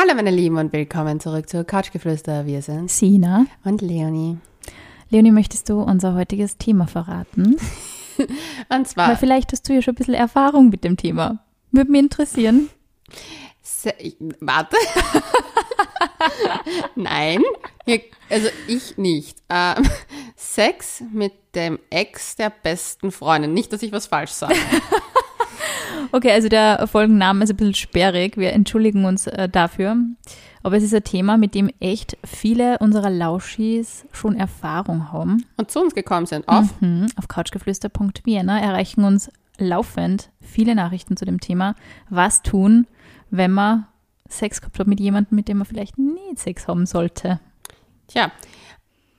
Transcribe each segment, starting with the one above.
Hallo meine Lieben und willkommen zurück zu Couchgeflüster. Wir sind Sina. und Leonie. Leonie, möchtest du unser heutiges Thema verraten? Und Weil zwar, vielleicht hast du ja schon ein bisschen Erfahrung mit dem Thema. Würde mich interessieren. Se warte. Nein, also ich nicht. Ähm, Sex mit dem Ex der besten Freundin. Nicht, dass ich was falsch sage. Okay, also der Folgenname ist ein bisschen sperrig. Wir entschuldigen uns äh, dafür. Aber es ist ein Thema, mit dem echt viele unserer Lauschis schon Erfahrung haben. Und zu uns gekommen sind auf Mhm. Auf couchgeflüster.vienna erreichen uns laufend viele Nachrichten zu dem Thema. Was tun, wenn man Sex gehabt hat mit jemandem, mit dem man vielleicht nie Sex haben sollte? Tja,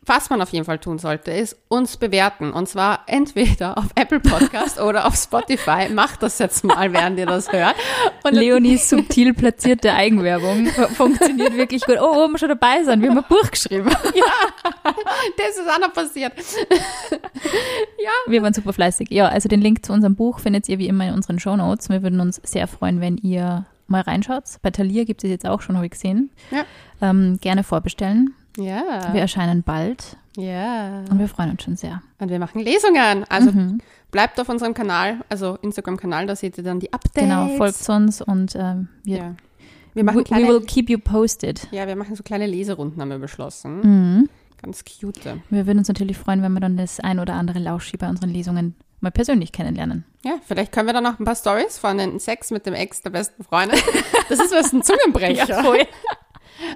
was man auf jeden Fall tun sollte, ist uns bewerten. Und zwar entweder auf Apple Podcast oder auf Spotify. Macht das jetzt mal, während ihr das hört. Und Leonies subtil platzierte Eigenwerbung funktioniert wirklich gut. Oh, oben schon dabei sein. Wir haben ein Buch geschrieben. das ist auch noch passiert. Wir waren super fleißig. Ja, also den Link zu unserem Buch findet ihr wie immer in unseren Shownotes. Wir würden uns sehr freuen, wenn ihr mal reinschaut. Bei Thalia gibt es jetzt auch schon, habe ich gesehen. Ja. Ähm, gerne vorbestellen. Ja. Wir erscheinen bald ja. und wir freuen uns schon sehr. Und wir machen Lesungen. Also Mhm. bleibt auf unserem Kanal, also Instagram-Kanal, da seht ihr dann die Updates. Genau, folgt uns und ähm, wir, Ja. Wir machen we, we kleine, will keep you posted. ja, wir machen so kleine Leserunden, haben wir beschlossen. Mhm. Ganz cute. Wir würden uns natürlich freuen, wenn wir dann das ein oder andere Lauschi bei unseren Lesungen mal persönlich kennenlernen. Ja, vielleicht können wir dann noch ein paar Stories von den Sex mit dem Ex der besten Freundin. Das ist was ein Zungenbrecher.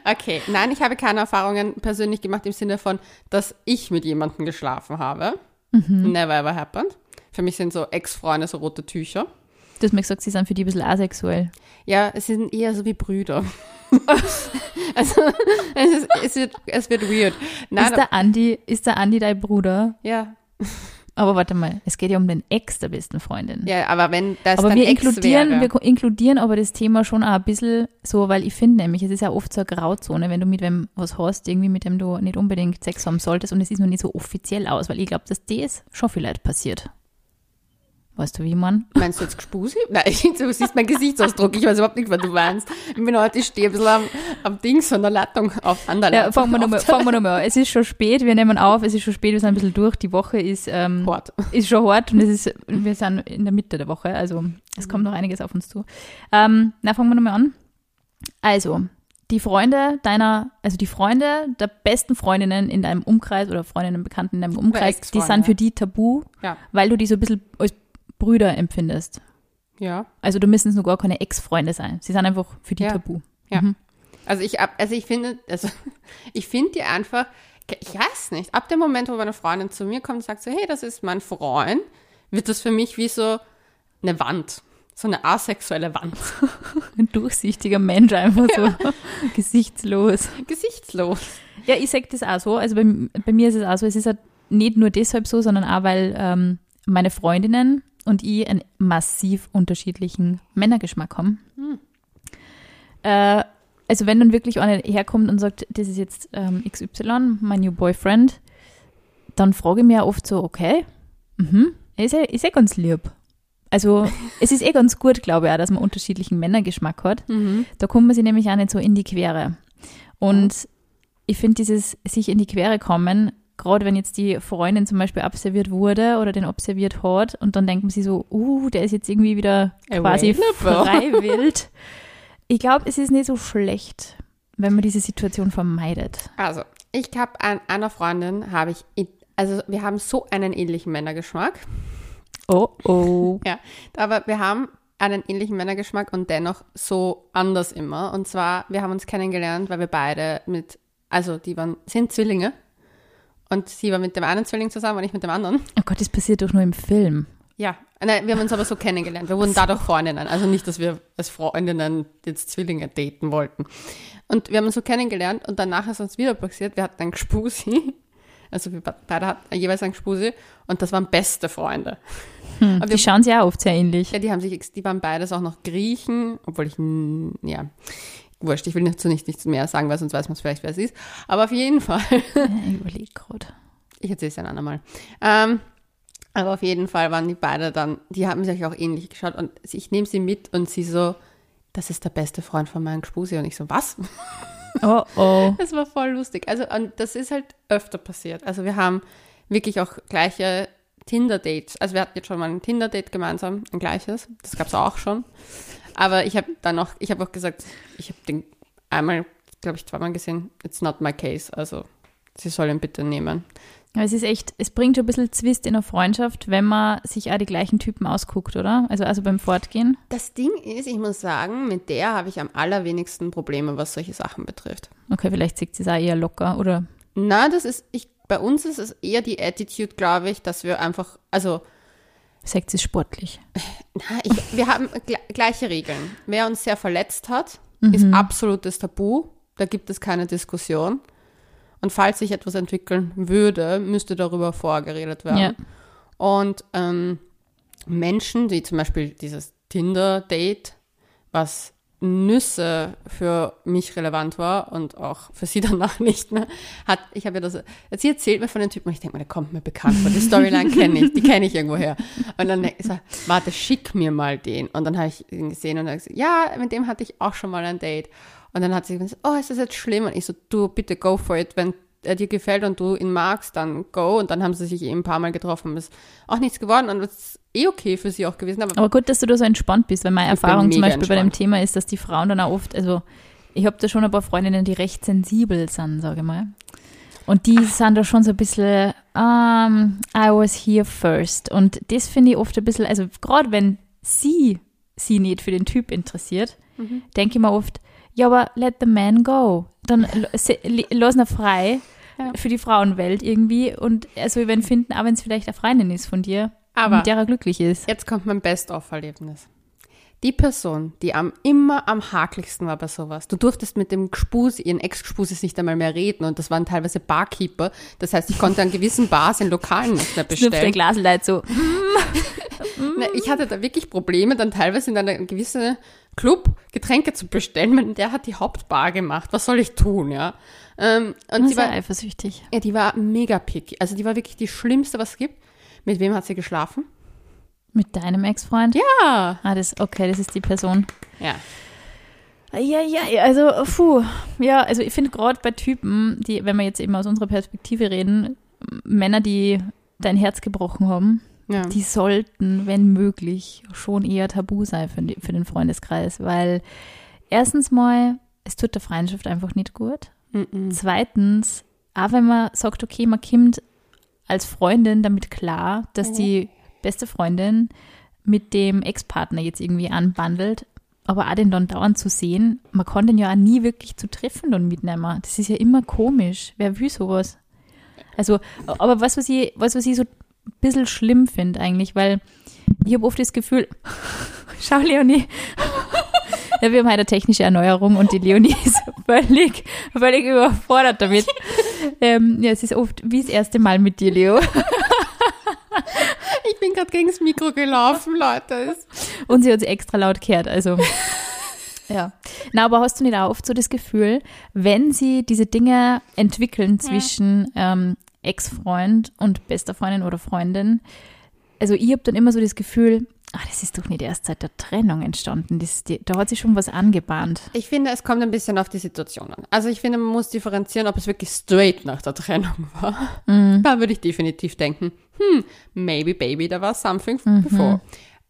Okay, nein, ich habe keine Erfahrungen persönlich gemacht im Sinne von, dass ich mit jemandem geschlafen habe. Mhm. Never ever happened. Für mich sind so Ex-Freunde so rote Tücher. Du hast mir gesagt, sie sind für die ein bisschen asexuell. Ja, es sind eher so wie Brüder. also es, ist, es, wird, es wird weird. Nein, ist, der Andi, ist der Andi dein Bruder? ja, Aber warte mal, es geht ja um den Ex der besten Freundin. ja, aber wenn das aber dann wir Ex inkludieren, wäre, wir inkludieren aber das Thema schon auch ein bisschen so, weil ich finde nämlich, es ist ja oft so eine Grauzone, wenn du mit wem was hast, irgendwie mit dem du nicht unbedingt Sex haben solltest und es ist noch nicht so offiziell aus, weil ich glaube, dass das schon vielleicht passiert. Weißt du, wie man? Meinst du jetzt Gspusi? Nein, du siehst meinen Gesichtsausdruck. Ich weiß überhaupt nicht, was du meinst. Ich bin heute, ich stehe ein bisschen am, am Dings von der Leitung auf, an der Ja, Leitung. fangen wir nochmal fangen wir noch an. Es ist schon spät, wir nehmen auf, es ist schon spät, wir sind ein bisschen durch. Die Woche ist, ähm, Hart. ist schon hart und es ist, wir sind in der Mitte der Woche, also es kommt noch einiges auf uns zu. Ähm, na, fangen wir nochmal an. Also, die Freunde deiner, also die Freunde der besten Freundinnen in deinem Umkreis oder Freundinnen, Bekannten in deinem Umkreis, die sind für ja. die tabu, Ja. weil du die so ein bisschen als Brüder empfindest. Ja. Also du müssen nur gar keine Ex-Freunde sein. Sie sind einfach für die Ja. tabu. Ja. Mhm. Also ich, also ich finde, also ich finde die einfach, ich weiß nicht, ab dem Moment, wo meine Freundin zu mir kommt und sagt so, hey, das ist mein Freund, wird das für mich wie so eine Wand. So eine asexuelle Wand. Ein durchsichtiger Mensch, einfach so gesichtslos. Gesichtslos. Ja, ich sag das auch so. Also bei, bei mir ist es auch so, es ist halt nicht nur deshalb so, sondern auch, weil ähm, meine Freundinnen und ich einen massiv unterschiedlichen Männergeschmack haben. Äh, also wenn dann wirklich einer herkommt und sagt, das ist jetzt ähm, XY, mein new boyfriend, dann frage ich mich ja oft so, okay, mhm, ist ja, ist ja ganz lieb. Also es ist eh ganz gut, glaube ich, auch, dass man unterschiedlichen Männergeschmack hat. Da kommt man sich nämlich auch nicht so in die Quere. Und ich finde dieses sich in die Quere kommen, gerade wenn jetzt die Freundin zum Beispiel observiert wurde oder den observiert hat und dann denkt man sich so, uh, der ist jetzt irgendwie wieder quasi frei wild. Ich glaube, es ist nicht so schlecht, wenn man diese Situation vermeidet. Also, ich habe an einer Freundin, habe ich, also wir haben so einen ähnlichen Männergeschmack. Oh, oh. Ja, aber wir haben einen ähnlichen Männergeschmack und dennoch so anders immer. Und zwar, wir haben uns kennengelernt, weil wir beide mit, also die waren, sind Zwillinge. Und sie war mit dem einen Zwilling zusammen und ich mit dem anderen. Oh Gott, das passiert doch nur im Film. Ja, nein, wir haben uns aber so kennengelernt. Wir wurden dadurch Freundinnen. Also nicht, dass wir als Freundinnen jetzt Zwillinge daten wollten. Und wir haben uns so kennengelernt und danach ist uns wieder passiert, wir hatten einen Gspusi. Also wir beide hatten jeweils einen Gspusi und das waren beste Freunde. Aber Die wir, schauen sich auch oft sehr ähnlich. ja, die haben sich, die waren beides auch noch Griechen, obwohl ich, ja, wurscht, ich will dazu nicht, nichts mehr sagen, weil sonst weiß man es vielleicht, wer es ist. Aber auf jeden Fall, Ich überlege gerade. ich erzähle es ein andermal. Ähm, aber auf jeden Fall waren die beide dann, die haben sich auch ähnlich geschaut und ich nehme sie mit und sie so, das ist der beste Freund von meinem Gspusi. Und ich so, was? Oh oh. Das war voll lustig. Also, und das ist halt öfter passiert. Also, wir haben wirklich auch gleiche Tinder-Dates. Also, wir hatten jetzt schon mal ein Tinder-Date gemeinsam, ein gleiches. Das gab es auch schon. Aber ich habe dann auch, ich habe auch gesagt, ich habe den einmal, glaube ich, zweimal gesehen, it's not my case. Also, sie soll ihn bitte nehmen. Aber es ist echt, es bringt schon ein bisschen Zwist in der Freundschaft, wenn man sich auch die gleichen Typen ausguckt, oder? Also, also beim Fortgehen. Das Ding ist, ich muss sagen, mit der habe ich am allerwenigsten Probleme, was solche Sachen betrifft. Okay, vielleicht sieht sie es auch eher locker, oder? Na, das ist, ich, bei uns ist es eher die Attitude, glaube ich, dass wir einfach, also, Sagt sie sportlich. na, ich, wir haben gle gleiche Regeln. Wer uns sehr verletzt hat, ist absolutes Tabu. Da gibt es keine Diskussion. Und falls sich etwas entwickeln würde, müsste darüber vorgeredet werden. Ja. Und ähm, Menschen, die zum Beispiel dieses Tinder-Date, was Nüsse für mich relevant war und auch für sie danach nicht mehr, hat, ich habe ja das, sie erzählt mir von den Typen ich denke mir, der kommt mir bekannt vor, die Storyline kenne ich, die kenne ich irgendwoher. Und dann ist er, warte, schick mir mal den. Und dann habe ich ihn gesehen und er gesagt, ja, mit dem hatte ich auch schon mal ein Date. Und dann hat sie gesagt, oh, ist das jetzt schlimm? Und ich so, du, bitte go for it, wenn er dir gefällt und du ihn magst, dann go. Und dann haben sie sich eben ein paar Mal getroffen. Ist auch nichts geworden und das ist eh okay für sie auch gewesen. Aber Aber gut, dass du da so entspannt bist, weil meine Erfahrung zum Beispiel bei dem entspannt. Thema ist, dass die Frauen dann auch oft, also ich habe da schon ein paar Freundinnen, die recht sensibel sind, sage ich mal. Und die sind da schon so ein bisschen, um, I was here first. Und das finde ich oft ein bisschen, also gerade wenn sie sie nicht für den Typ interessiert, denke ich mir oft, ja, aber let the man go. Dann lass ihn frei Ja. für die Frauenwelt irgendwie. Und also wir werden finden, auch wenn es vielleicht eine Freundin ist von dir, Aber- mit der er glücklich ist. Jetzt kommt mein Best-of-Erlebnis. Die Person, die am, immer am haklichsten war bei sowas. Du durftest mit dem Gspusi, ihren Ex-Gspusis nicht einmal mehr reden und das waren teilweise Barkeeper. Das heißt, ich konnte an gewissen Bars in Lokalen nicht mehr Schnupft der bestellen. Glasleit so. Na, ich hatte da wirklich Probleme, dann teilweise in einem gewissen Club Getränke zu bestellen. weil Der hat die Hauptbar gemacht. Was soll ich tun, ja? Ähm, und sie war, eifersüchtig. ja, die war mega picky. Also die war wirklich die schlimmste, was es gibt. Mit wem hat sie geschlafen? Mit deinem Ex-Freund? Ja. Ah, das, okay, das ist die Person. Ja. Ja, ja, also, puh. Ja, also ich finde gerade bei Typen, die, wenn wir jetzt eben aus unserer Perspektive reden, Männer, die dein Herz gebrochen haben, ja. die sollten, wenn möglich, schon eher tabu sein für, die, für den Freundeskreis, weil erstens mal, es tut der Freundschaft einfach nicht gut. Mhm. Zweitens, auch wenn man sagt, okay, man kommt als Freundin damit klar, dass Mhm. die beste Freundin mit dem Ex-Partner jetzt irgendwie anbandelt, aber auch den dann dauernd zu sehen, man kann den ja auch nie wirklich zu treffen dann mitnehmen. Das ist ja immer komisch. Wer will sowas? Also, aber was, was ich, was, was ich so ein bisschen schlimm finde eigentlich, weil ich habe oft das Gefühl, schau Leonie, ja, wir haben heute eine technische Erneuerung und die Leonie ist völlig, völlig überfordert damit. Ähm, ja, es ist oft wie das erste Mal mit dir, Leo. Ich bin gerade gegen das Mikro gelaufen, Leute. Und sie hat sich extra laut gehört, also. Ja. Na, aber hast du nicht auch oft so das Gefühl, wenn sie diese Dinge entwickeln zwischen ähm, Ex-Freund und bester Freundin oder Freundin, also ich habe dann immer so das Gefühl, ah, das ist doch nicht erst seit der Trennung entstanden. Das, die, da hat sich schon was angebahnt. Ich finde, es kommt ein bisschen auf die Situation an. Also ich finde, man muss differenzieren, ob es wirklich straight nach der Trennung war. Da würde ich definitiv denken, hm, maybe baby, da war something before.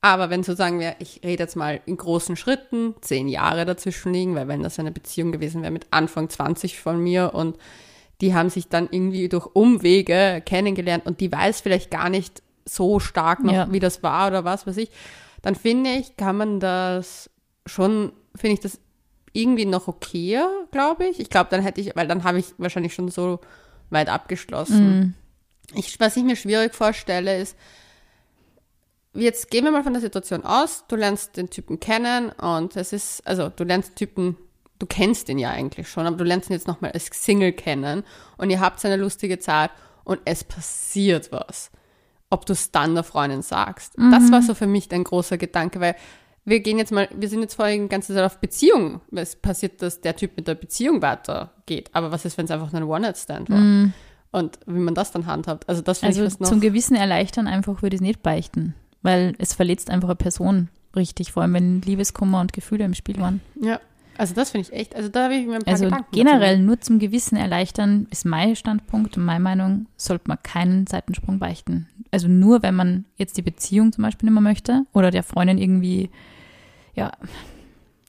Aber wenn so sagen wir, ich rede jetzt mal in großen Schritten, zehn Jahre dazwischen liegen, weil wenn das eine Beziehung gewesen wäre mit Anfang 20 von mir und die haben sich dann irgendwie durch Umwege kennengelernt und die weiß vielleicht gar nicht so stark noch, Ja. wie das war oder was weiß ich, dann finde ich, kann man das schon, finde ich das irgendwie noch okay, glaube ich. Ich glaube, dann hätte ich, weil dann habe ich wahrscheinlich schon so weit abgeschlossen. Ich, was ich mir schwierig vorstelle, ist, jetzt gehen wir mal von der Situation aus, du lernst den Typen kennen und es ist, also du lernst Typen, du kennst ihn ja eigentlich schon, aber du lernst ihn jetzt nochmal als Single kennen und ihr habt eine lustige Zeit und es passiert was. Ob du es dann der Freundin sagst. Das war so für mich ein großer Gedanke, weil wir gehen jetzt mal, wir sind jetzt vorhin die ganze Zeit auf Beziehung. Es passiert, dass der Typ mit der Beziehung weitergeht. Aber was ist, wenn es einfach nur ein One-Night-Stand war? Und wie man das dann handhabt. Also das finde Also ich was noch. zum Gewissen erleichtern einfach würde ich es nicht beichten, weil es verletzt einfach eine Person. richtig, vor allem wenn Liebeskummer und Gefühle im Spiel waren. Ja. Also das finde ich echt, also da habe ich mir ein paar Also Gedanken generell dazu nur zum Gewissen erleichtern, ist mein Standpunkt und meine Meinung, sollte man keinen Seitensprung beichten. Also nur, wenn man jetzt die Beziehung zum Beispiel nicht mehr möchte oder der Freundin irgendwie, ja,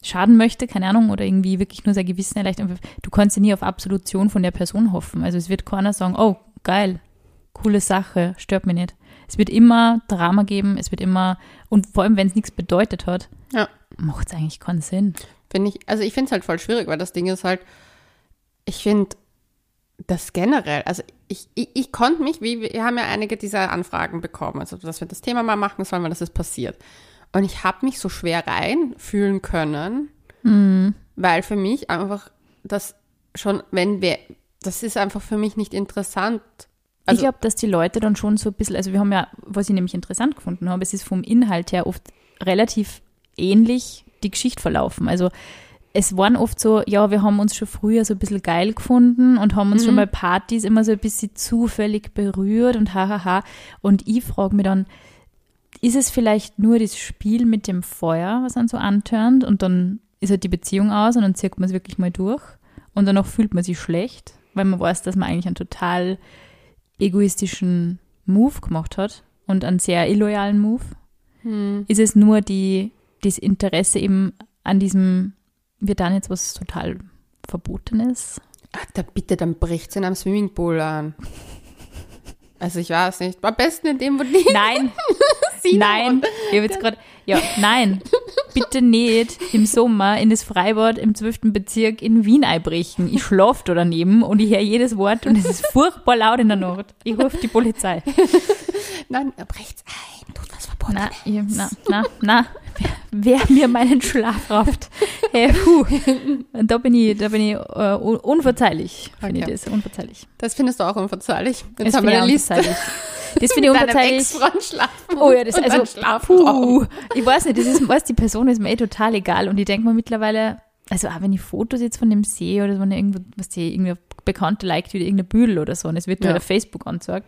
schaden möchte, keine Ahnung, oder irgendwie wirklich nur sein Gewissen erleichtern. Du kannst ja nie auf Absolution von der Person hoffen. Also es wird keiner sagen, oh, geil, coole Sache, stört mich nicht. Es wird immer Drama geben, es wird immer, und vor allem, wenn es nichts bedeutet hat, Ja. macht es eigentlich keinen Sinn. Finde ich, also ich finde es halt voll schwierig, weil das Ding ist halt, ich finde das generell, also ich, ich, ich konnte mich, wie, wir haben ja einige dieser Anfragen bekommen, also dass wir das Thema mal machen sollen, weil das ist passiert. Und ich habe mich so schwer reinfühlen können, weil für mich einfach das schon, wenn wir, das ist einfach für mich nicht interessant. Also, ich glaube, dass die Leute dann schon so ein bisschen, also wir haben ja, was ich nämlich interessant gefunden habe, es ist vom Inhalt her oft relativ ähnlich die Geschichte verlaufen. Also es waren oft so, ja, wir haben uns schon früher so ein bisschen geil gefunden und haben uns schon bei Partys immer so ein bisschen zufällig berührt und hahaha. Und ich frage mich dann, ist es vielleicht nur das Spiel mit dem Feuer, was dann so antörnt und dann ist halt die Beziehung aus und dann zieht man es wirklich mal durch und danach fühlt man sich schlecht, weil man weiß, dass man eigentlich einen total egoistischen Move gemacht hat und einen sehr illoyalen Move? Ist es nur die, das Interesse eben an diesem, wird dann jetzt was total Verbotenes? ach, da bitte, dann bricht es in einem Swimmingpool an. Also ich weiß nicht, am besten in dem, wo die Nein, nein, ich habe jetzt gerade, ja, nein, bitte nicht im Sommer in das Freibad im 12. Bezirk in Wien einbrechen. Ich schlafe da daneben und ich höre jedes Wort und es ist furchtbar laut in der Nacht. Ich rufe die Polizei. Nein, da bricht's ein, tut was. Na, na, na, na, wer, wer mir meinen Schlaf raubt. Hey, puh. Da bin ich, da bin ich äh, un- unverzeihlich, finde Okay. ich das, unverzeihlich. Das findest du auch unverzeihlich. Jetzt Das haben finde wir ich eine Liste. unverzeihlich. Das finde ich unverzeihlich. Oh ja, das also puh, ich weiß nicht, das ist was die Person ist mir eh total egal und ich denke mir mittlerweile, also auch wenn ich Fotos jetzt von dem sehe oder wenn ich irgendwo was die irgendwie Bekannte liked wieder irgendeine Büdel oder so und es wird Ja. ja. auf Facebook angezeigt.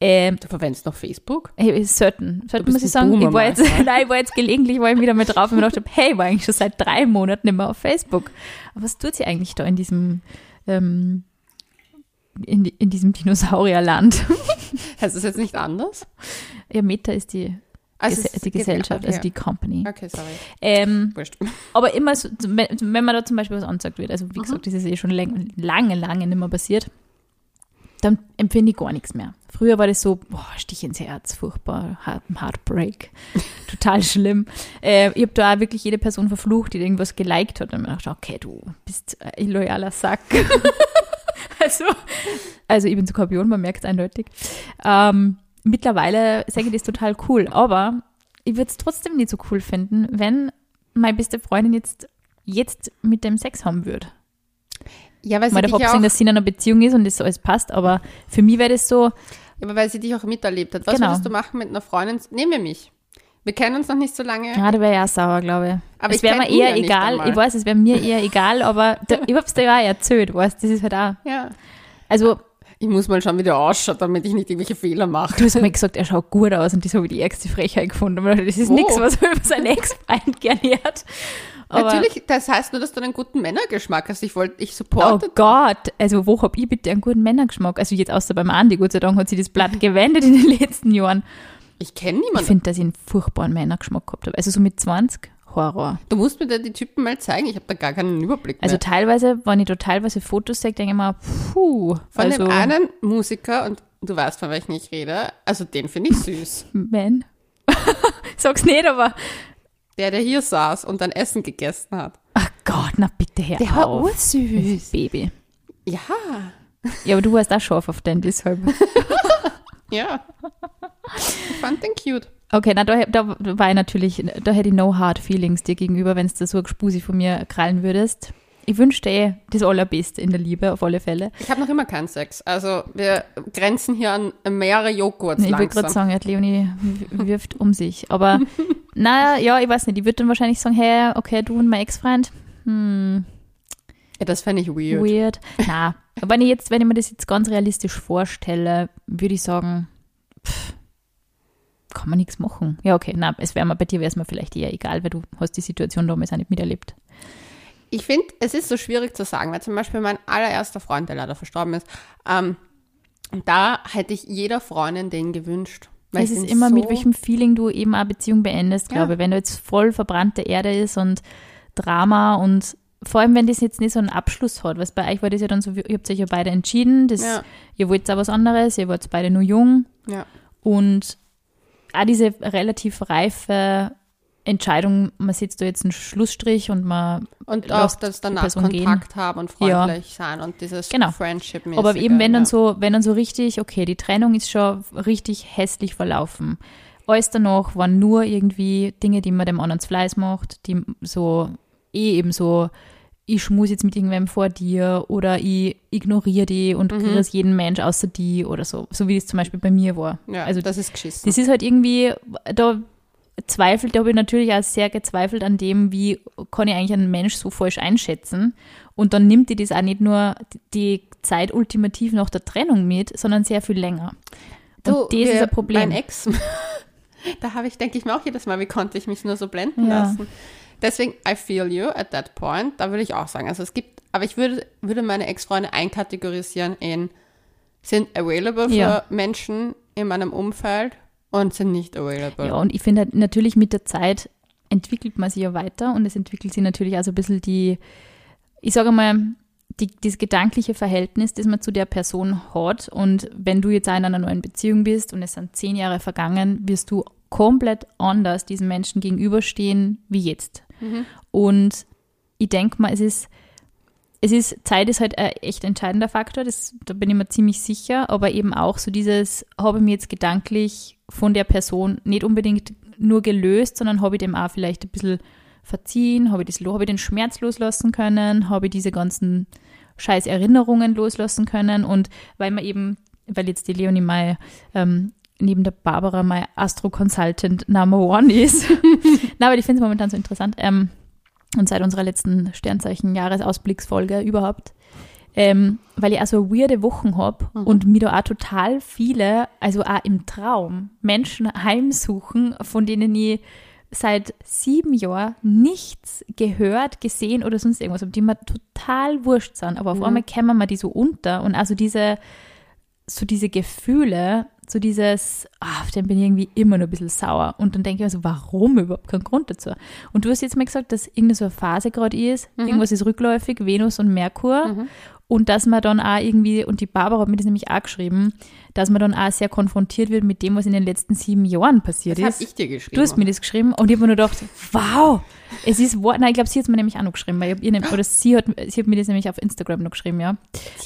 Ähm, Du verwendest noch Facebook? Hey. Selten bist muss ich sagen. Boomer, Ich war, jetzt, nein, ich war jetzt gelegentlich war ich wieder mal drauf und mir gedacht, hab, hey, ich war eigentlich schon seit drei Monaten nicht mehr auf Facebook. Aber was tut sie eigentlich da in diesem, ähm, in, in diesem Dinosaurierland? Heißt das jetzt nicht anders? ja, Meta ist die, Also die Gesellschaft, also die Company. Okay, sorry. Ähm, Wurscht. aber immer, so, wenn, man da zum Beispiel was angezeigt wird, also wie gesagt, das ist eh schon lang, lange, lange nicht mehr passiert, dann empfinde ich gar nichts mehr. Früher war das so, boah, Stich ins Herz, furchtbar, Heart- Heartbreak, total schlimm. Äh, ich habe da auch wirklich jede Person verflucht, die irgendwas geliked hat und mir gedacht, okay, du bist ein illoyaler Sack. also, also ich bin Skorpion, man merkt es eindeutig. Ähm, mittlerweile sage ich das total cool, aber ich würde es trotzdem nicht so cool finden, wenn meine beste Freundin jetzt, jetzt mit dem Sex haben würde. Ja, weil sie, Mal davon ja auch, abgesehen, dass sie in einer Beziehung ist und das alles passt, aber für mich wäre das so, ja, aber weil sie dich auch miterlebt hat. Was Genau. würdest du machen mit einer Freundin? Nehmen wir mich. Wir kennen uns noch nicht so lange. ja, da wäre auch sauer, glaube ich. Aber es wäre mir eher ja egal, ich weiß, es wäre mir eher egal, aber da, ich hab's dir ja auch erzählt, weißt das ist halt auch, Ja. also Ich muss mal schauen, wie der ausschaut, damit ich nicht irgendwelche Fehler mache. du hast mir gesagt, er schaut gut aus und das habe ich die ärgste Frechheit gefunden. Das ist Wo? nichts, was man über seinen Ex-Freund gerne hört. Aber, Natürlich, das heißt nur, dass du einen guten Männergeschmack hast. Ich wollte, ich Oh supporte. Gott, also wo hab ich bitte einen guten Männergeschmack? Also jetzt außer beim Andi, Gott sei Dank hat sich das Blatt gewendet in den letzten Jahren. Ich kenne Ich niemanden. finde, dass ich einen furchtbaren Männergeschmack gehabt habe. Also so mit 20, Horror. Du musst mir da die Typen mal zeigen. Ich habe da gar keinen Überblick Also mehr. teilweise, wenn ich da teilweise Fotos sehe, denke ich mir, puh. Von also, dem einen Musiker, und du weißt, von welchem ich rede, also den finde ich süß. Man. Sag's nicht, aber, Der, der hier saß und dann Essen gegessen hat. ach Gott, na bitte her Der war auf. ursüß. Baby. Ja, Ja, aber du warst auch scharf auf den, deshalb. ja. Ich fand den cute. Okay, na, da, da war ich natürlich, da hätte ich no hard feelings dir gegenüber, wenn du so ein Spusi von mir krallen würdest. Ich wünschte eh das Allerbeste in der Liebe, auf alle Fälle. Ich habe noch immer keinen Sex. Also wir grenzen hier an mehrere Joghurts Ich würde gerade sagen, Leonie wirft um sich. Aber, naja, ja, ich weiß nicht. Ich würde dann wahrscheinlich sagen, hey, okay, du und mein Ex-Freund, hm, Ja, das fände ich weird. weird. Na, wenn ich jetzt, wenn ich mir das jetzt ganz realistisch vorstelle, würde ich sagen, pff, kann man nichts machen. Ja, okay, na, es wäre mal, bei dir wäre es mir vielleicht eher egal, weil du hast die Situation damals auch nicht miterlebt. Ich finde, es ist so schwierig zu sagen, weil zum Beispiel mein allererster Freund, der leider verstorben ist, ähm, da hätte ich jeder Freundin den gewünscht. Weil es ist immer so, mit welchem Feeling du eben eine Beziehung beendest, Ja. glaube ich. Wenn du jetzt voll verbrannte Erde ist und Drama und vor allem, wenn das jetzt nicht so einen Abschluss hat, was bei euch war das ja dann so, ihr habt euch ja beide entschieden, das, Ja. ihr wollt auch was anderes, ihr wart beide nur jung Ja. und auch diese relativ reife Entscheidung, man setzt da jetzt einen Schlussstrich und man Und auch, dass danach Person gehen. Kontakt haben und freundlich sein und dieses Genau. friendship Aber eben wenn dann ja. so, wenn dann so richtig, okay, die Trennung ist schon richtig hässlich verlaufen. Alles danach waren nur irgendwie Dinge, die man dem anderen zu Fleiß macht, die so eh eben so, ich schmus jetzt mit irgendwem vor dir oder ich ignoriere die und Mhm. kriege jeden Mensch außer die oder so, so wie es zum Beispiel bei mir war. Ja, also das ist geschissen. das ist halt irgendwie, da zweifelt, da habe ich natürlich auch sehr gezweifelt an dem, wie kann ich eigentlich einen Mensch so falsch einschätzen. Und dann nimmt die das auch nicht nur die Zeit ultimativ nach der Trennung mit, sondern sehr viel länger. Und das ist ein Problem. Mein Ex, da habe ich, denke ich mir auch jedes Mal, wie konnte ich mich nur so blenden Ja. lassen. Deswegen, I feel you at that point. Da würde ich auch sagen, also es gibt, aber ich würde, würde meine Ex-Freunde einkategorisieren in, sind available für Ja. Menschen in meinem Umfeld und sind nicht available. Ja, und ich finde halt natürlich mit der Zeit entwickelt man sich ja weiter und es entwickelt sich natürlich auch so ein bisschen die, ich sage mal, die, das gedankliche Verhältnis, das man zu der Person hat. Und wenn du jetzt auch in einer neuen Beziehung bist und es sind zehn Jahre vergangen, wirst du komplett anders diesem Menschen gegenüberstehen wie jetzt. Und ich denke mal, es ist, es ist, Zeit ist halt ein echt entscheidender Faktor, das, da bin ich mir ziemlich sicher, aber eben auch so dieses, habe ich mir jetzt gedanklich von der Person nicht unbedingt nur gelöst, sondern habe ich dem auch vielleicht ein bisschen verziehen, habe ich, das, habe ich den Schmerz loslassen können, habe ich diese ganzen scheiß Erinnerungen loslassen können und weil man eben, weil jetzt die Leonie mal ähm, neben der Barbara mein Astro-Consultant Number One ist. Na, aber ich finde es momentan so interessant. Ähm, und seit unserer letzten Sternzeichen-Jahresausblicksfolge überhaupt. Ähm, weil ich also weirde Wochen habe und mir da auch total viele, also auch im Traum, Menschen heimsuchen, von denen ich seit sieben Jahren nichts gehört, gesehen oder sonst irgendwas habe, die mir total wurscht sind. Aber auf einmal kämen wir die so unter und also diese, so diese Gefühle, so dieses, ah, auf den bin ich irgendwie immer nur ein bisschen sauer. Und dann denke ich mir so, warum überhaupt kein Grund dazu? Und du hast jetzt mal gesagt, dass irgendeine so eine Phase gerade ist, irgendwas ist rückläufig, Venus und Merkur. Und dass man dann auch irgendwie, und die Barbara hat mir das nämlich auch geschrieben, dass man dann auch sehr konfrontiert wird mit dem, was in den letzten sieben Jahren passiert das habe ist. ich dir geschrieben. Du hast mir das geschrieben und ich habe mir nur gedacht, wow, es ist wahr. Nein, ich glaube, sie hat es mir nämlich auch noch geschrieben, weil ich ihr, oder sie hat, sie hat mir das nämlich auf Instagram noch geschrieben, ja.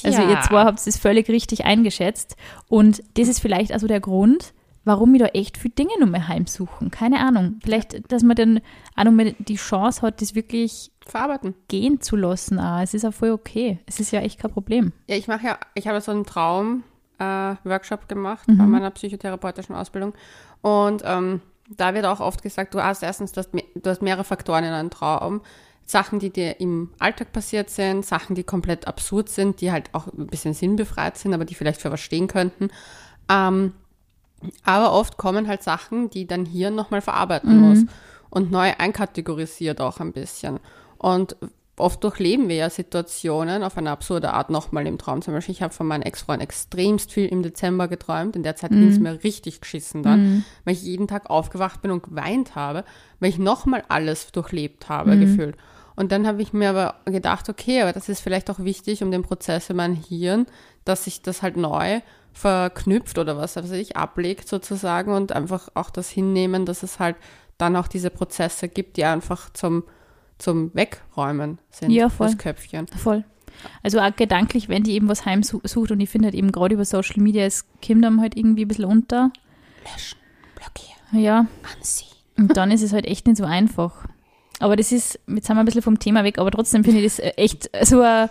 Also Tja. ihr zwei habt es völlig richtig eingeschätzt und das ist vielleicht also der Grund, warum wir da echt viele Dinge noch mal heimsuchen. Keine Ahnung. Vielleicht, dass man dann auch noch mal die Chance hat, das wirklich verarbeiten. gehen zu lassen. Auch. Es ist auch voll okay. Es ist ja echt kein Problem. Ja, ich mache ja, ich habe so einen Traum-Workshop gemacht bei meiner psychotherapeutischen Ausbildung. Und ähm, da wird auch oft gesagt, du hast erstens, du hast, me- du hast mehrere Faktoren in einem Traum. Sachen, die dir im Alltag passiert sind, Sachen, die komplett absurd sind, die halt auch ein bisschen sinnbefreit sind, aber die vielleicht für was stehen könnten. Ähm, aber oft kommen halt Sachen, die dein Hirn nochmal verarbeiten muss und neu einkategorisiert auch ein bisschen. Und oft durchleben wir ja Situationen auf eine absurde Art nochmal im Traum. Zum Beispiel, ich habe von meinem Ex-Freund extremst viel im Dezember geträumt. In der Zeit ging es mir richtig geschissen dann, weil ich jeden Tag aufgewacht bin und geweint habe, weil ich nochmal alles durchlebt habe, gefühlt. Und dann habe ich mir aber gedacht, okay, aber das ist vielleicht auch wichtig um den Prozess in meinem Hirn, dass sich das halt neu verknüpft oder was weiß ich, ablegt sozusagen und einfach auch das hinnehmen, dass es halt dann auch diese Prozesse gibt, die einfach zum, zum Wegräumen sind, Ja, voll. das Köpfchen. Voll. Also auch gedanklich, wenn die eben was heimsucht und ich finde halt eben gerade über Social Media, es kommt dann halt irgendwie ein bisschen unter. Löschen, blockieren, Ja, anziehen. und dann ist es halt echt nicht so einfach. Aber das ist, jetzt sind wir ein bisschen vom Thema weg, aber trotzdem finde ich das echt so ein,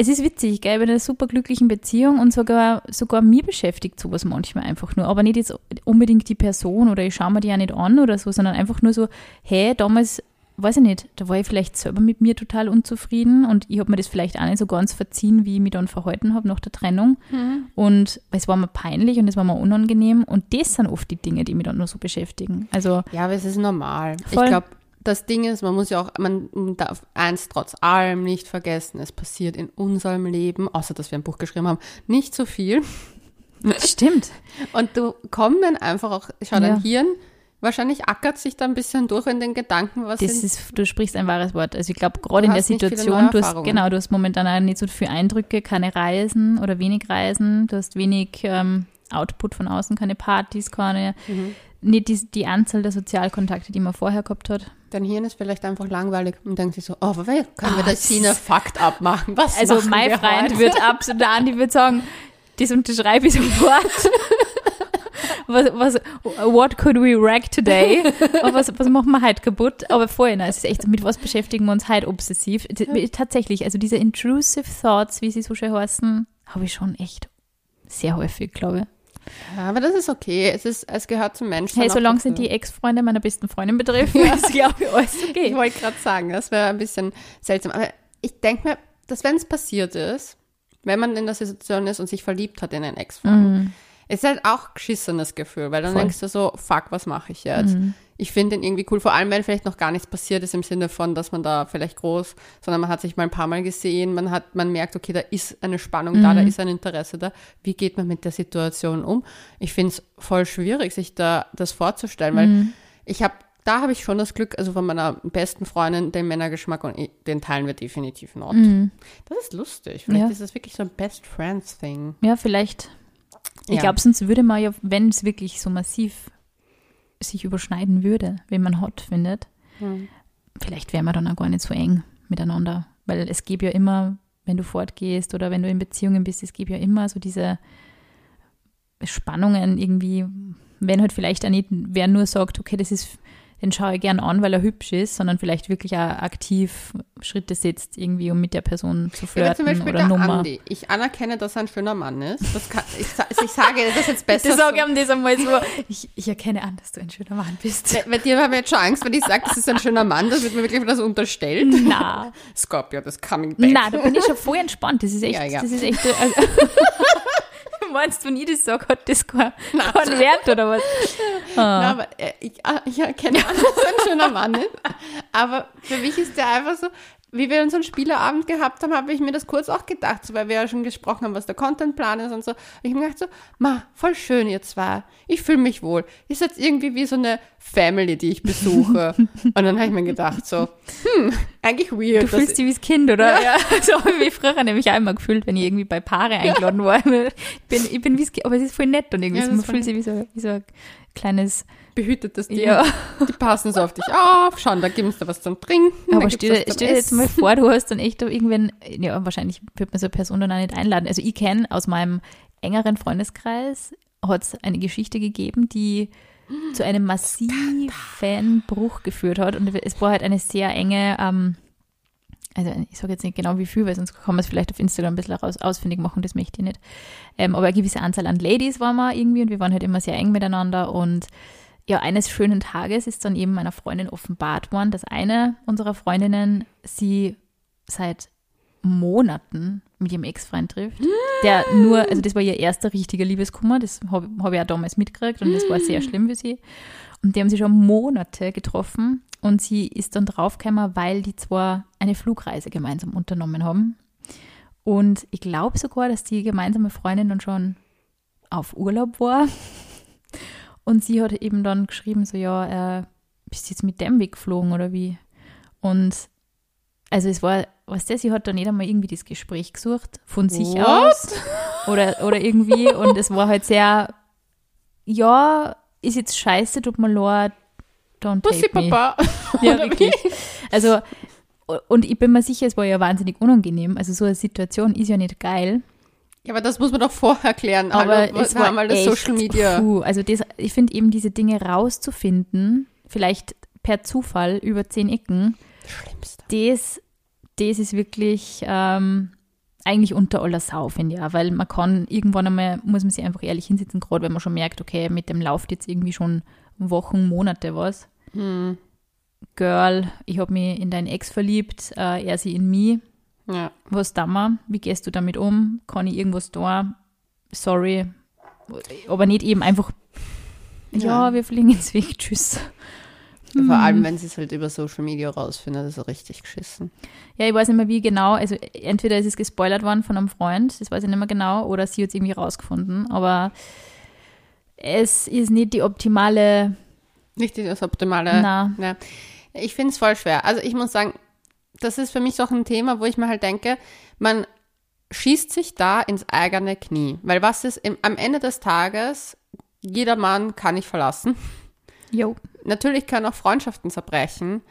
es ist witzig, gell, in einer super glücklichen Beziehung und sogar, sogar mich beschäftigt sowas manchmal einfach nur. Aber nicht jetzt unbedingt die Person oder ich schaue mir die ja nicht an oder so, sondern einfach nur so, hey, damals weiß ich nicht, da war ich vielleicht selber mit mir total unzufrieden und ich habe mir das vielleicht auch nicht so ganz verziehen, wie ich mich dann verhalten habe nach der Trennung. Mhm. Und es war mir peinlich und es war mir unangenehm und das sind oft die Dinge, die mich dann nur so beschäftigen. Also, Ja, aber es ist normal. Voll. Ich glaube, das Ding ist, man muss ja auch, man darf eins trotz allem nicht vergessen, es passiert in unserem Leben, außer dass wir ein Buch geschrieben haben, nicht so viel. stimmt. Und du kommst dann einfach auch, schau, dein Ja. Hirn, wahrscheinlich ackert sich da ein bisschen durch in den Gedanken, was Das ist, du sprichst ein wahres Wort. Also ich glaube, gerade in der Situation, du hast, genau, du hast momentan auch nicht so viele Eindrücke, keine Reisen oder wenig Reisen, du hast wenig ähm, Output von außen, keine Partys, keine, Mhm. Nicht die, die Anzahl der Sozialkontakte, die man vorher gehabt hat. dein Hirn ist vielleicht einfach langweilig und denkt sich so, oh, wer können wir Ah, das das- Fakt abmachen? Was Also mein Freund heute? wird absolut, der Andi wird sagen, das unterschreibe ich sofort. was, was, what could we wreck today? Was, was machen wir heute kaputt? Aber vorhin, es ist echt, mit was beschäftigen wir uns heute obsessiv? Tatsächlich, also diese intrusive thoughts, wie sie so schön heißen, habe ich schon echt sehr häufig, glaube ich. Ja, aber das ist okay. Es, ist, es gehört zum Menschen. Hey, auch solange sind die Ex-Freunde meiner besten Freundin betreffen, ist, glaube ich, alles Ich okay. wollte gerade sagen, das wäre ein bisschen seltsam. Aber ich denke mir, dass wenn es passiert ist, wenn man in der Situation ist und sich verliebt hat in einen Ex-Freund, ist halt auch ein geschissenes Gefühl, weil dann Mhm. Voll. Mhm. denkst du so, fuck, was mache ich jetzt? Ich finde den irgendwie cool, vor allem wenn vielleicht noch gar nichts passiert ist im Sinne von, dass man da vielleicht groß, sondern man hat sich mal ein paar Mal gesehen, man hat, man merkt, okay, da ist eine Spannung da, da Mhm. ist ein Interesse da. Wie geht man mit der Situation um? Ich finde es voll schwierig, sich da das vorzustellen, weil Mhm. ich habe, da habe ich schon das Glück, also von meiner besten Freundin, den Männergeschmack und ich, den teilen wir definitiv not. Das ist lustig. Vielleicht Mhm. Ja. ist das wirklich so ein Best Friends Thing. Ja, vielleicht. Ich Ja. glaube, sonst würde man ja, wenn es wirklich so massiv sich überschneiden würde, wenn man hot findet, Hm. vielleicht wäre man dann auch gar nicht so eng miteinander. Weil es gibt ja immer, wenn du fortgehst oder wenn du in Beziehungen bist, es gibt ja immer so diese Spannungen irgendwie, wenn halt vielleicht auch nicht, wer nur sagt, okay, das ist, den schaue ich gern an, weil er hübsch ist, sondern vielleicht wirklich auch aktiv Schritte setzt, irgendwie, um mit der Person zu Ja, aber zum flirten Beispiel oder der Nummer. Andi. Ich anerkenne, dass er ein schöner Mann ist. Kann, ich, ich sage das jetzt besser. Das sage ich so. ihm das einmal so. Ich, ich erkenne an, dass du ein schöner Mann bist. Bei- Bei dir haben wir jetzt schon Angst, wenn ich sage, das ist ein schöner Mann, das wird mir wirklich das unterstellt. Na, Scorpio, das coming back. na, da bin ich schon voll entspannt. Das ist echt, Ja, ja. das ist echt. Also, meinst du, wenn ich das sage, hat das keinen keinen Wert oder was? Na, aber äh, ich, ah, ich erkenne an, dass ein schöner Mann ist. Aber für mich ist der einfach so, wie wir unseren Spieleabend gehabt haben, habe ich mir das kurz auch gedacht, so, weil wir ja schon gesprochen haben, was der Contentplan ist und so. Und ich habe mir gedacht so, ma, voll schön ihr zwei. Ich fühle mich wohl. Ihr seid irgendwie wie so eine Family, die ich besuche. und dann habe ich mir gedacht so, hm, eigentlich weird. Du fühlst dich wie das Kind, oder? Ja. So mich früher nämlich immer gefühlt, wenn ich irgendwie bei Paare eingeladen war. Ich bin, ich bin wie das Kind, aber es ist voll nett und irgendwie Ja, so, man ist fühlt sich wie so, wie so ein kleines. behütetes Ding. Ja. Die passen so auf dich auf, schauen, da gibt's da was zum Trinken. Aber stell dir jetzt. mal vor, du hast dann echt irgendwann, ja, wahrscheinlich wird man so eine Person dann auch nicht einladen. Also ich kenne aus meinem engeren Freundeskreis, hat es eine Geschichte gegeben, die zu einem massiven Bruch geführt hat. Und es war halt eine sehr enge, ähm, also ich sage jetzt nicht genau wie viel, weil sonst kann man es vielleicht auf Instagram ein bisschen raus, ausfindig machen, das möchte ich nicht. Ähm, aber eine gewisse Anzahl an Ladies waren wir irgendwie und wir waren halt immer sehr eng miteinander und ja, eines schönen Tages ist dann eben meiner Freundin offenbart worden, dass eine unserer Freundinnen sie seit Monaten mit ihrem Ex-Freund trifft, der nur, also das war ihr erster richtiger Liebeskummer, das habe hab ich auch damals mitgekriegt und das war sehr schlimm für sie. Und die haben sich schon Monate getroffen und sie ist dann draufgekommen, weil die zwar eine Flugreise gemeinsam unternommen haben. Und ich glaube sogar, dass die gemeinsame Freundin dann schon auf Urlaub war. Und sie hat eben dann geschrieben, so ja, äh, bist du jetzt mit dem weggeflogen oder wie? Und also es war, was der, sie hat dann nicht einmal irgendwie das Gespräch gesucht von sich What? aus oder, oder irgendwie und es war halt sehr, ja, ist jetzt scheiße, tut mir leid, don't Bussi, take me. Papa. Ja, wirklich. Also, und ich bin mir sicher, es war ja wahnsinnig unangenehm. Also so eine Situation ist ja nicht geil. Ja, aber das muss man doch vorher klären. Aber Hallo, es war mal das Social Media. Puh, also das, ich finde eben diese Dinge rauszufinden, vielleicht per Zufall über zehn Ecken, Schlimmste. das, das ist wirklich ähm, eigentlich unter aller Sau, finde ich auch, weil man kann irgendwann einmal, muss man sich einfach ehrlich hinsetzen, gerade wenn man schon merkt, okay, mit dem läuft jetzt irgendwie schon Wochen, Monate was. Hm. Girl, ich habe mich in deinen Ex verliebt, äh, er sie in mich. Ja. Was da mal? Wie gehst du damit um? Kann ich irgendwas da? Sorry. Aber nicht eben einfach, ja, Ja. wir fliegen ins Weg, tschüss. Vor allem, wenn sie es halt über Social Media rausfindet, ist er richtig geschissen. Ja, ich weiß nicht mehr wie genau. Also entweder ist es gespoilert worden von einem Freund, das weiß ich nicht mehr genau, oder sie hat es irgendwie rausgefunden. Aber es ist nicht die optimale. Nicht das Optimale. Na, Ja. Ich finde es voll schwer. Also ich muss sagen, das ist für mich so ein Thema, wo ich mir halt denke, man schießt sich da ins eigene Knie. Weil was ist im, am Ende des Tages, jeder Mann kann ich verlassen. jo. Natürlich können auch Freundschaften zerbrechen,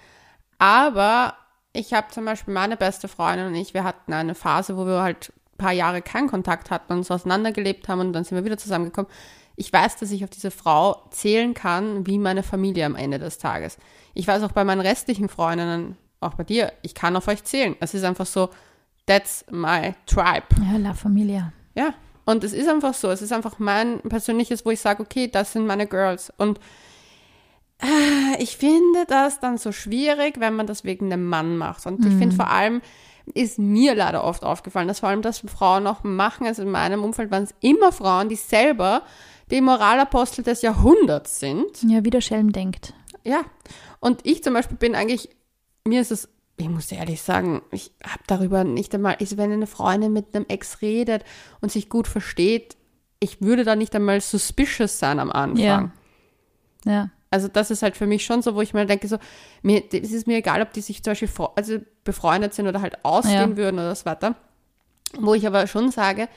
aber ich habe zum Beispiel meine beste Freundin und ich, wir hatten eine Phase, wo wir halt ein paar Jahre keinen Kontakt hatten und uns auseinandergelebt haben und dann sind wir wieder zusammengekommen. Ich weiß, dass ich auf diese Frau zählen kann, wie meine Familie am Ende des Tages. Ich weiß auch bei meinen restlichen Freundinnen, auch bei dir, ich kann auf euch zählen. Es ist einfach so, that's my tribe. Ja, La Familia. Ja, und es ist einfach so. Es ist einfach mein persönliches, wo ich sage, okay, das sind meine Girls. Und äh, ich finde das dann so schwierig, wenn man das wegen einem Mann macht. Und ich finde vor allem, ist mir leider oft aufgefallen, dass vor allem das Frauen auch machen. Also in meinem Umfeld waren es immer Frauen, die selber die Moralapostel des Jahrhunderts sind. Ja, wie der Schelm denkt. Ja. Und ich zum Beispiel bin eigentlich, mir ist es, ich muss ehrlich sagen, ich habe darüber nicht einmal, also wenn eine Freundin mit einem Ex redet und sich gut versteht, ich würde da nicht einmal suspicious sein am Anfang. Ja. Ja. Also das ist halt für mich schon so, wo ich mir denke, so, mir, es ist mir egal, ob die sich zum Beispiel also befreundet sind oder halt ausstehen Ja. würden oder so weiter. Wo ich aber schon sage,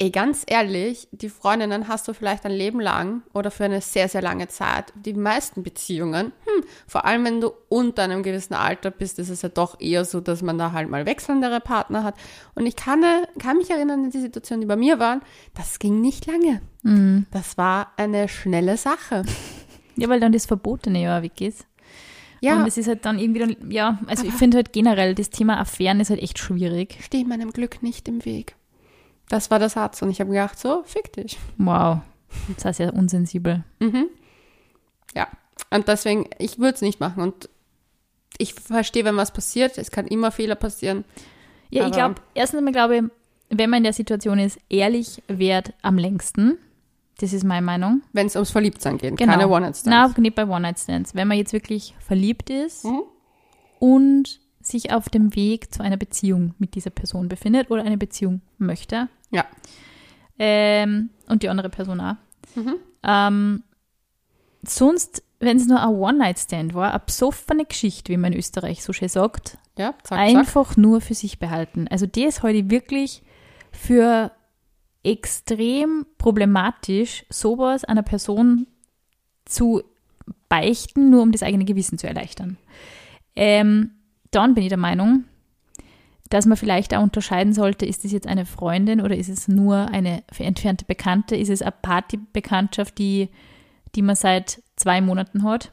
ey, ganz ehrlich, die Freundinnen hast du vielleicht ein Leben lang oder für eine sehr, sehr lange Zeit. Die meisten Beziehungen, hm, vor allem wenn du unter einem gewissen Alter bist, ist es ja doch eher so, dass man da halt mal wechselndere Partner hat. Und ich kann, kann mich erinnern an die Situation, die bei mir waren, das ging nicht lange. Mhm. Das war eine schnelle Sache. Ja, weil dann das Verbotene ja weg ist. Ja, Und es ist halt dann irgendwie, dann, ja, also ich finde halt generell, das Thema Affären ist halt echt schwierig. steh meinem Glück nicht im Weg. Das war der Satz und ich habe gedacht, so, fick dich. Wow. Das heißt ja unsensibel. Mhm. Ja, und deswegen, ich würde es nicht machen und ich verstehe, wenn was passiert, es kann immer Fehler passieren. Ja, ich glaube, erstens einmal glaube ich, wenn man in der Situation ist, ehrlich wert am längsten. Das ist meine Meinung. Wenn es ums Verliebtsein geht, Genau. keine One-Night-Stands. nicht bei One-Night-Stands. Wenn man jetzt wirklich verliebt ist Mhm. und sich auf dem Weg zu einer Beziehung mit dieser Person befindet oder eine Beziehung möchte. Ja. Ähm, und die andere Person auch. Mhm. Ähm, sonst, wenn es nur ein One-Night-Stand war, eine besoffene Geschichte, wie man in Österreich so schön sagt, Ja, zack, zack. einfach nur für sich behalten. Also das halte ich wirklich für extrem problematisch, sowas einer Person zu beichten, nur um das eigene Gewissen zu erleichtern. Ähm, dann bin ich der Meinung, dass man vielleicht auch unterscheiden sollte, ist es jetzt eine Freundin oder ist es nur eine entfernte Bekannte? Ist es eine Partybekanntschaft, die, die man seit zwei Monaten hat?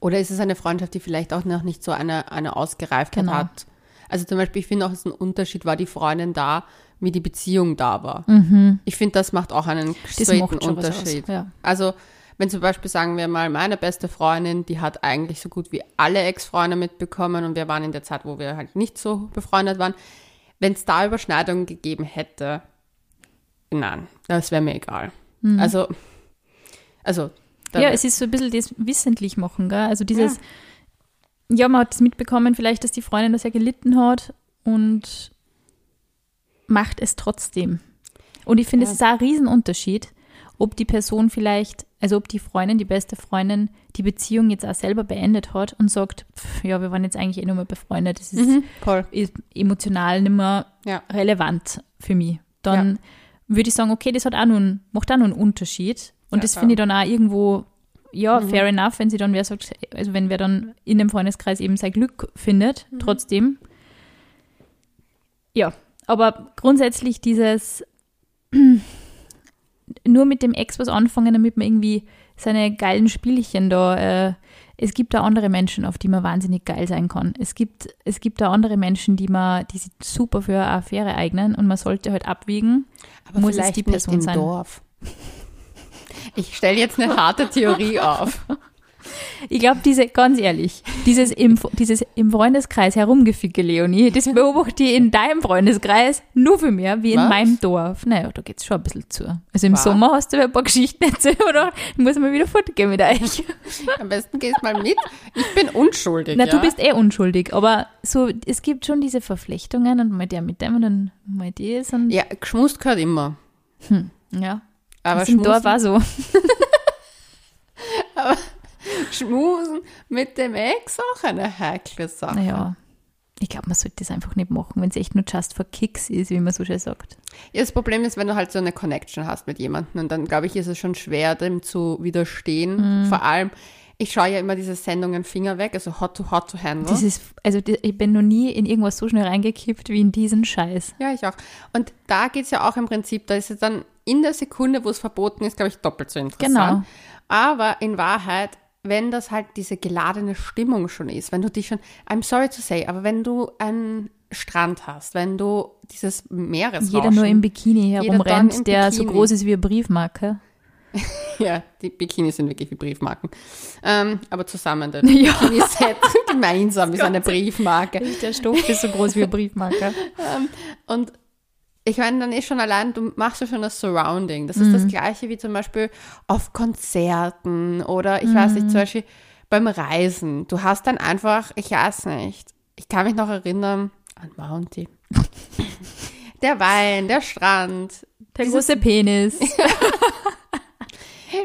Oder ist es eine Freundschaft, die vielleicht auch noch nicht so eine, eine Ausgereiftheit Genau. hat? Also zum Beispiel, ich finde auch, es ist ein Unterschied, war die Freundin da, wie die Beziehung da war. Ich finde, das macht auch einen Mhm. Das straighten macht schon was aus. Unterschied. Ja. Also, wenn zum Beispiel, sagen wir mal, meine beste Freundin, die hat eigentlich so gut wie alle Ex-Freunde mitbekommen und wir waren in der Zeit, wo wir halt nicht so befreundet waren. Wenn es da Überschneidungen gegeben hätte, nein, das wäre mir egal. Also, also, Mhm. Ja, es ist so ein bisschen das wissentlich machen, gell? Also dieses, ja. man hat es mitbekommen, vielleicht, dass die Freundin das ja gelitten hat und macht es trotzdem. Und ich finde, Ja. es ist auch ein Riesenunterschied, ob die Person vielleicht, also ob die Freundin, die beste Freundin, die Beziehung jetzt auch selber beendet hat und sagt, pff, ja, wir waren jetzt eigentlich eh nur mal befreundet, das ist, mhm, voll. ist emotional nicht mehr Ja. relevant für mich. Dann würde ich sagen, okay, das hat auch einen, macht auch noch einen Unterschied. Und Ja, das finde ich dann auch irgendwo, ja, Mhm. fair enough, wenn sie dann wer sagt, also wenn wer dann in dem Freundeskreis eben sein Glück findet, Mhm. trotzdem. Ja, aber grundsätzlich dieses nur mit dem Ex was anfangen, damit man irgendwie seine geilen Spielchen da, äh, es gibt da andere Menschen, auf die man wahnsinnig geil sein kann. Es gibt, es gibt da andere Menschen, die man, die sich super für eine Affäre eignen und man sollte halt abwiegen. Aber Muss es vielleicht die nicht Person im sein? Dorf. Ich stelle jetzt eine harte Theorie auf. Ich glaube, diese, ganz ehrlich, dieses im, dieses im Freundeskreis herumgeficke, Leonie, das beobachte ich in deinem Freundeskreis nur für mehr wie in Was? meinem Dorf. Naja, da geht's schon ein bisschen zu. Also im Was? Sommer hast du ein paar Geschichten erzählt, oder? Ich muss mal wieder fortgehen mit euch. Am besten gehst mal mit. Ich bin unschuldig. Na, ja? du bist eh unschuldig, aber so, es gibt schon diese Verflechtungen und mal der mit dem und dann mal das und, Ja, geschmust gehört immer. ja. Aber das im Dorf auch so. Schmusen mit dem Ex auch eine heikle Sache. Naja, ich glaube, man sollte das einfach nicht machen, wenn es echt nur just for kicks ist, wie man so schön sagt. Ja, das Problem ist, wenn du halt so eine Connection hast mit jemandem und dann, glaube ich, ist es schon schwer, dem zu widerstehen. Mhm. Vor allem, ich schaue ja immer diese Sendungen Finger weg, also Hot to Hot to Handle. Das ist, also ich bin noch nie in irgendwas so schnell reingekippt wie in diesen Scheiß. ja, ich auch. Und da geht es ja auch im Prinzip, da ist es dann in der Sekunde, wo es verboten ist, glaube ich, doppelt so interessant. Genau. Aber in Wahrheit, wenn das halt diese geladene Stimmung schon ist, wenn du dich schon, I'm sorry to say, aber wenn du einen Strand hast, wenn du dieses Meeresrauschen, Jeder nur im Bikini herumrennt, der so Bikini. groß ist wie eine Briefmarke. Ja, die Bikinis sind wirklich wie Briefmarken. Ähm, aber zusammen, der Ja. Bikini-Set gemeinsam ist eine Briefmarke. Der Stoff ist so groß wie eine Briefmarke. Und ich meine, dann ist schon allein, du machst ja schon das Surrounding. Das ist Mhm. das Gleiche wie zum Beispiel auf Konzerten oder ich weiß Mhm. nicht, zum Beispiel beim Reisen. Du hast dann einfach, ich weiß nicht, ich kann mich noch erinnern an Mounty. Der Wein, der Strand. Der große Penis.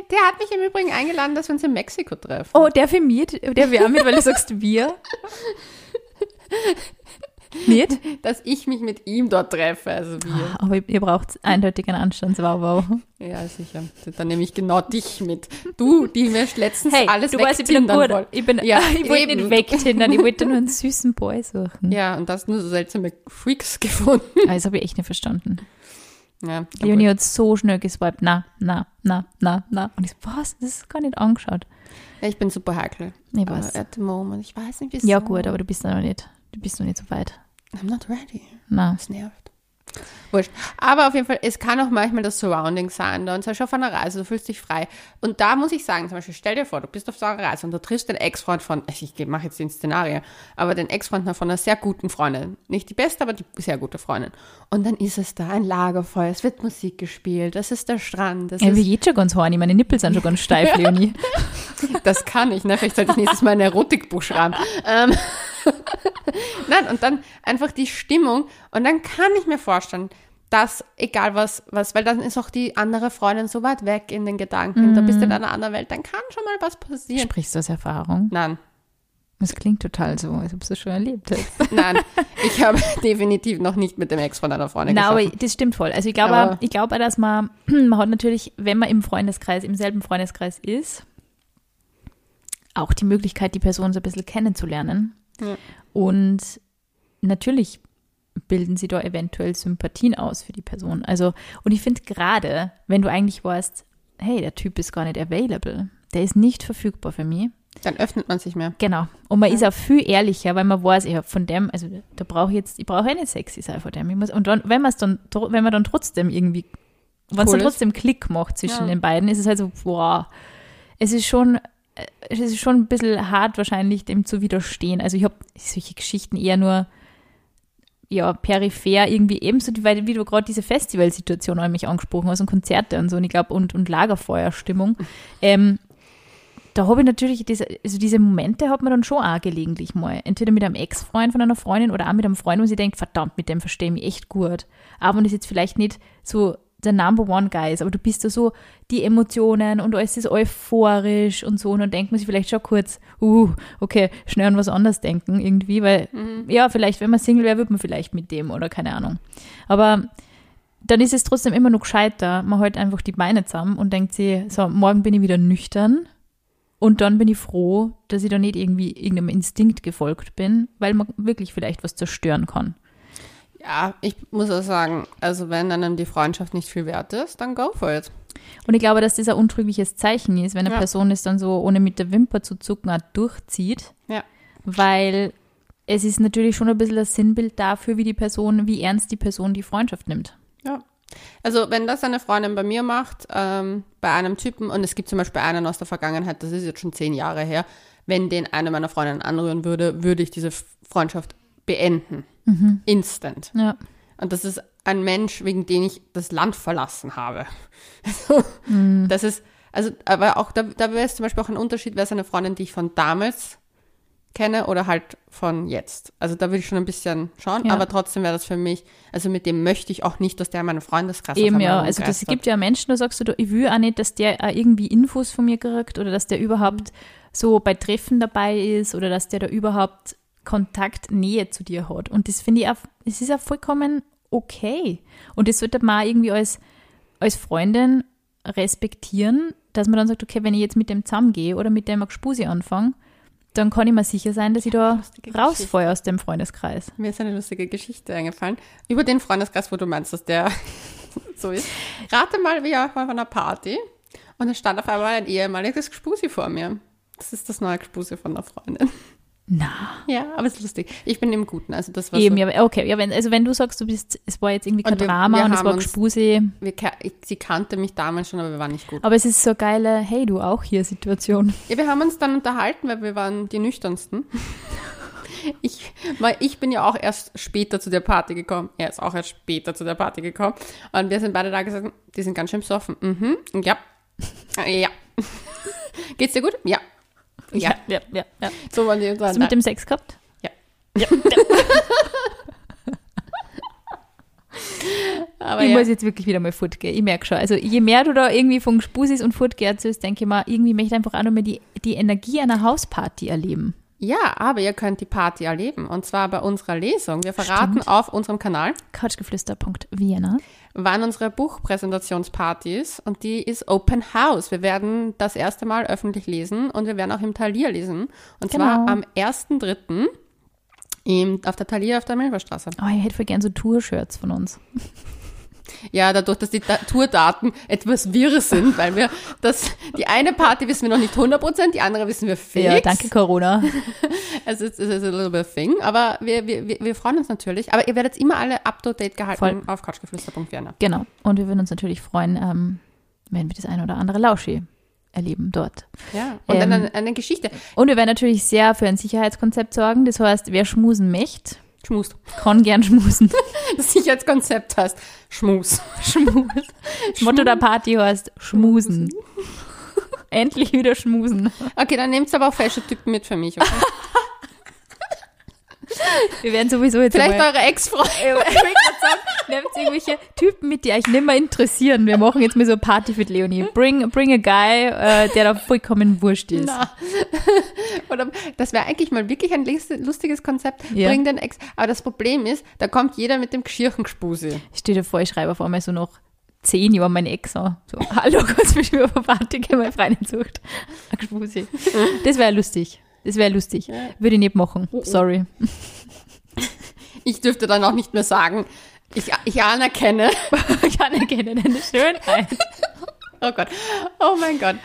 Der hat mich im Übrigen eingeladen, dass wir uns in Mexiko treffen. Oh, der für mit, der mit, weil du sagst wir. Nicht? Dass ich mich mit ihm dort treffe, also wir. Aber ihr braucht eindeutig einen Anstandswauwau. Ja, sicher. Dann nehme ich genau dich mit. Du, die mir letztens Hey, alles du weißt, ich bin wollt. Ich, bin, Ja, ich wollte eben. nicht wegtindern, ich wollte nur einen süßen Boy suchen. Ja, und das nur so seltsame Freaks gefunden. Ah, Das habe ich echt nicht verstanden. Ja, Leonie hat so schnell geswiped. Na, na, na, na, na. Und ich so, was? Das ist gar nicht angeschaut. ja, ich bin super heikel. Ich weiß. at the moment, ich weiß nicht, wieso. Ja, gut, aber du bist noch nicht. Du bist noch nicht so weit. I'm not ready. Na. Das nervt. Wurscht. Aber auf jeden Fall, es kann auch manchmal das Surrounding sein. Da und zum Beispiel auf einer Reise, du fühlst dich frei. Und da muss ich sagen, zum Beispiel, stell dir vor, du bist auf so einer Reise und du triffst den Ex-Freund von, ich mache jetzt den Szenario, aber den Ex-Freund von einer sehr guten Freundin. Nicht die beste, aber die sehr gute Freundin. Und dann ist es da ein Lagerfeuer, es wird Musik gespielt, das ist der Strand, das Ja, ist wie jetzt schon ganz horny. Meine Nippel sind schon ganz steif, Leonie. Das kann ich, ne? Vielleicht sollte ich nächstes Mal ein Erotikbuch schreiben. Ähm, Nein, und dann einfach die Stimmung. Und dann kann ich mir vorstellen, dass, egal was, was, weil dann ist auch die andere Freundin so weit weg in den Gedanken, da bist du in einer anderen Welt, dann kann schon mal was passieren. Sprichst du aus Erfahrung? Nein, Das klingt total so, als ob du es schon erlebt hättest. nein, ich habe definitiv noch nicht mit dem Ex von einer Freundin Nein, aber gesprochen. das stimmt voll. Also ich glaube, Aber- ich glaube, dass man, man hat natürlich, wenn man im Freundeskreis, im selben Freundeskreis ist, auch die Möglichkeit, die Person so ein bisschen kennenzulernen. Ja. Und natürlich bilden sie da eventuell Sympathien aus für die Person. Also, und ich finde gerade, wenn du eigentlich weißt, hey, der Typ ist gar nicht available, der ist nicht verfügbar für mich, Dann öffnet man sich mehr. Genau. Und man ist auch viel ehrlicher, weil man weiß, ja, von dem, also da brauche ich jetzt, ich brauche eine sexy sein von dem. Ich muss, und dann, wenn man es dann, wenn man dann trotzdem irgendwie, wenn es Cool dann trotzdem Klick macht zwischen Ja. den beiden, ist es halt so, boah, es ist schon, äh, es ist schon ein bisschen hart wahrscheinlich, dem zu widerstehen. Also ich habe solche Geschichten eher nur, ja, peripher irgendwie ebenso, weil wie du gerade diese Festivalsituation mich angesprochen hast und Konzerte und so, und ich glaube, und, und Lagerfeuerstimmung. Ähm, da habe ich natürlich, diese, also diese Momente hat man dann schon auch gelegentlich mal. Entweder mit einem Ex-Freund von einer Freundin oder auch mit einem Freund, wo sie denkt, verdammt, mit dem verstehe ich mich echt gut. Aber und ist jetzt vielleicht nicht so der Number One Guy ist, aber du bist da so die Emotionen und alles ist euphorisch und so und dann denkt man sich vielleicht schon kurz, uh, okay, schnell an was anderes denken irgendwie, weil ja, vielleicht, wenn man Single wäre, würde man vielleicht mit dem oder keine Ahnung. Aber dann ist es trotzdem immer noch gescheiter. Man hält einfach die Beine zusammen und denkt sich, so, morgen bin ich wieder nüchtern und dann bin ich froh, dass ich da nicht irgendwie irgendeinem Instinkt gefolgt bin, weil man wirklich vielleicht was zerstören kann. Ja, ich muss auch sagen, also wenn einem die Freundschaft nicht viel wert ist, dann go for it. Und ich glaube, dass das ein untrügliches Zeichen ist, wenn eine Ja. Person es dann so, ohne mit der Wimper zu zucken, auch durchzieht, Ja. weil es ist natürlich schon ein bisschen ein Sinnbild dafür, wie die Person, wie ernst die Person die Freundschaft nimmt. Ja. Also wenn das eine Freundin bei mir macht, ähm, bei einem Typen, und es gibt zum Beispiel einen aus der Vergangenheit, das ist jetzt schon zehn Jahre her, wenn den eine meiner Freundinnen anrühren würde, würde ich diese Freundschaft beenden. Instant. Ja. Und das ist ein Mensch, wegen dem ich das Land verlassen habe. Also, Das ist, also, aber auch da, da wäre es zum Beispiel auch ein Unterschied, wäre es eine Freundin, die ich von damals kenne oder halt von jetzt. Also da würde ich schon ein bisschen schauen, Ja. aber trotzdem wäre das für mich, also mit dem möchte ich auch nicht, dass der in meinen Freundeskreis Eben ja, also das rumgeistert. gibt ja Menschen, da sagst du, du, ich will auch nicht, dass der irgendwie Infos von mir kriegt oder dass der überhaupt so bei Treffen dabei ist oder dass der da überhaupt Kontakt, Nähe zu dir hat. Und das finde ich auch, es ist auch vollkommen okay. Und das sollte man auch irgendwie als, als Freundin respektieren, dass man dann sagt, okay, wenn ich jetzt mit dem zusammengehe oder mit dem Gspusi anfange, dann kann ich mir sicher sein, dass ich da rausfalle aus dem Freundeskreis. Mir ist eine lustige Geschichte eingefallen. Über den Freundeskreis, wo du meinst, dass der so ist. Rate mal, wir waren auf einer Party und es stand auf einmal ein ehemaliges Gespusi vor mir. Das ist das neue Gespusi von der Freundin. Na, Ja, aber es ist lustig. Ich bin im Guten. Also das war eben, so, ja, okay. Ja, wenn, also wenn du sagst, du bist, es war jetzt irgendwie kein Und wir- Drama wir und es war Gespuse, sie kannte mich damals schon, aber wir waren nicht gut. aber es ist so eine geile, hey, du auch hier Situation. Ja, wir haben uns dann unterhalten, weil wir waren die nüchternsten. Ich, weil ich bin ja auch erst später zu der Party gekommen. Er ist auch erst später zu der Party gekommen. Und wir sind beide da gesagt, die sind ganz schön besoffen. Mhm. Ja. Ja. Geht's dir gut? Ja. Ja. ja, ja. ja. So waren die Hast du mit dem Sex gehabt? Ja. ja. Aber ich ja. muss jetzt wirklich wieder mal fortgehen. Ich merke schon. Also je mehr du da irgendwie von Spusis und Fortgeh erzählst, denke ich mal, irgendwie möchte ich einfach auch noch mal die, die Energie einer Hausparty erleben. Ja, aber ihr könnt die Party erleben. Und zwar bei unserer Lesung. Wir verraten Stimmt. auf unserem Kanal, Couchgeflüster.vienna. wann unsere Buchpräsentationsparty ist und die ist Open House. Wir werden das erste Mal öffentlich lesen und wir werden auch im Thalia lesen. Und zwar Genau. am 1.3. im- auf der Thalia auf der Milberstraße. Oh, ich hätte voll gern so Tour-Shirts von uns. Ja, dadurch, dass die Da- Tourdaten etwas wirr sind, weil wir das, die eine Party wissen wir noch nicht 100%, die andere wissen wir fix. Ja, danke Corona. Also es ist a little bit a thing, aber wir, wir, wir- wir freuen uns natürlich. Aber ihr werdet immer alle up to date gehalten Voll. auf couchgeflüster.vienna. genau. Und wir würden uns natürlich freuen, ähm, wenn wir das eine oder andere Lauschi erleben dort. Ja. Und Ähm, dann eine, eine Geschichte. Und wir werden natürlich sehr für ein Sicherheitskonzept sorgen. Das heißt, wer schmusen möchte, Schmus. kann gern schmusen. Das Sicherheitskonzept heißt Schmus. Schmus. Das Motto der Party heißt Schmusen. Endlich wieder schmusen. Okay, dann nehmt aber auch Fashion-Typen mit für mich, okay? Wir werden sowieso jetzt Vielleicht eure Ex-Freunde. sagen, nehmt irgendwelche Typen mit, die euch nicht mehr interessieren. Wir machen jetzt mal so eine Party für die Leonie. Bring, bring a guy, äh, der da vollkommen wurscht ist. Oder das wäre eigentlich mal wirklich ein lus- lustiges Konzept. Ja. Bring den Ex. Aber das Problem ist, da kommt jeder mit dem Geschirchengespusi. Ich stehe dir vor, ich schreibe auf einmal so noch zehn Jahre meine Ex an. So, hallo, kurz mich über Party, gehen meine Freundin sucht. Ein Gspusi. Das wäre lustig. Das wäre lustig. Würde ich nicht machen. Sorry. Ich dürfte dann auch nicht mehr sagen, ich, ich anerkenne. Ich anerkenne deine Schönheit. Oh Gott. Oh mein Gott.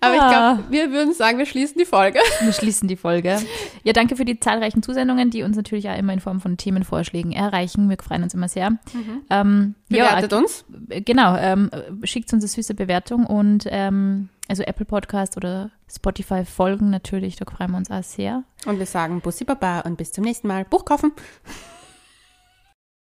Aber ich Ah. glaube, wir würden sagen, wir schließen die Folge. Wir schließen die Folge. Ja, danke für die zahlreichen Zusendungen, die uns natürlich auch immer in Form von Themenvorschlägen erreichen. Wir freuen uns immer sehr. Ähm, ja, Bewertet uns. äh, genau. Ähm, schickt uns eine süße Bewertung und ähm, also Apple Podcast oder Spotify folgen natürlich. Da freuen wir uns auch sehr. Und wir sagen Bussi Baba und bis zum nächsten Mal. Buch kaufen.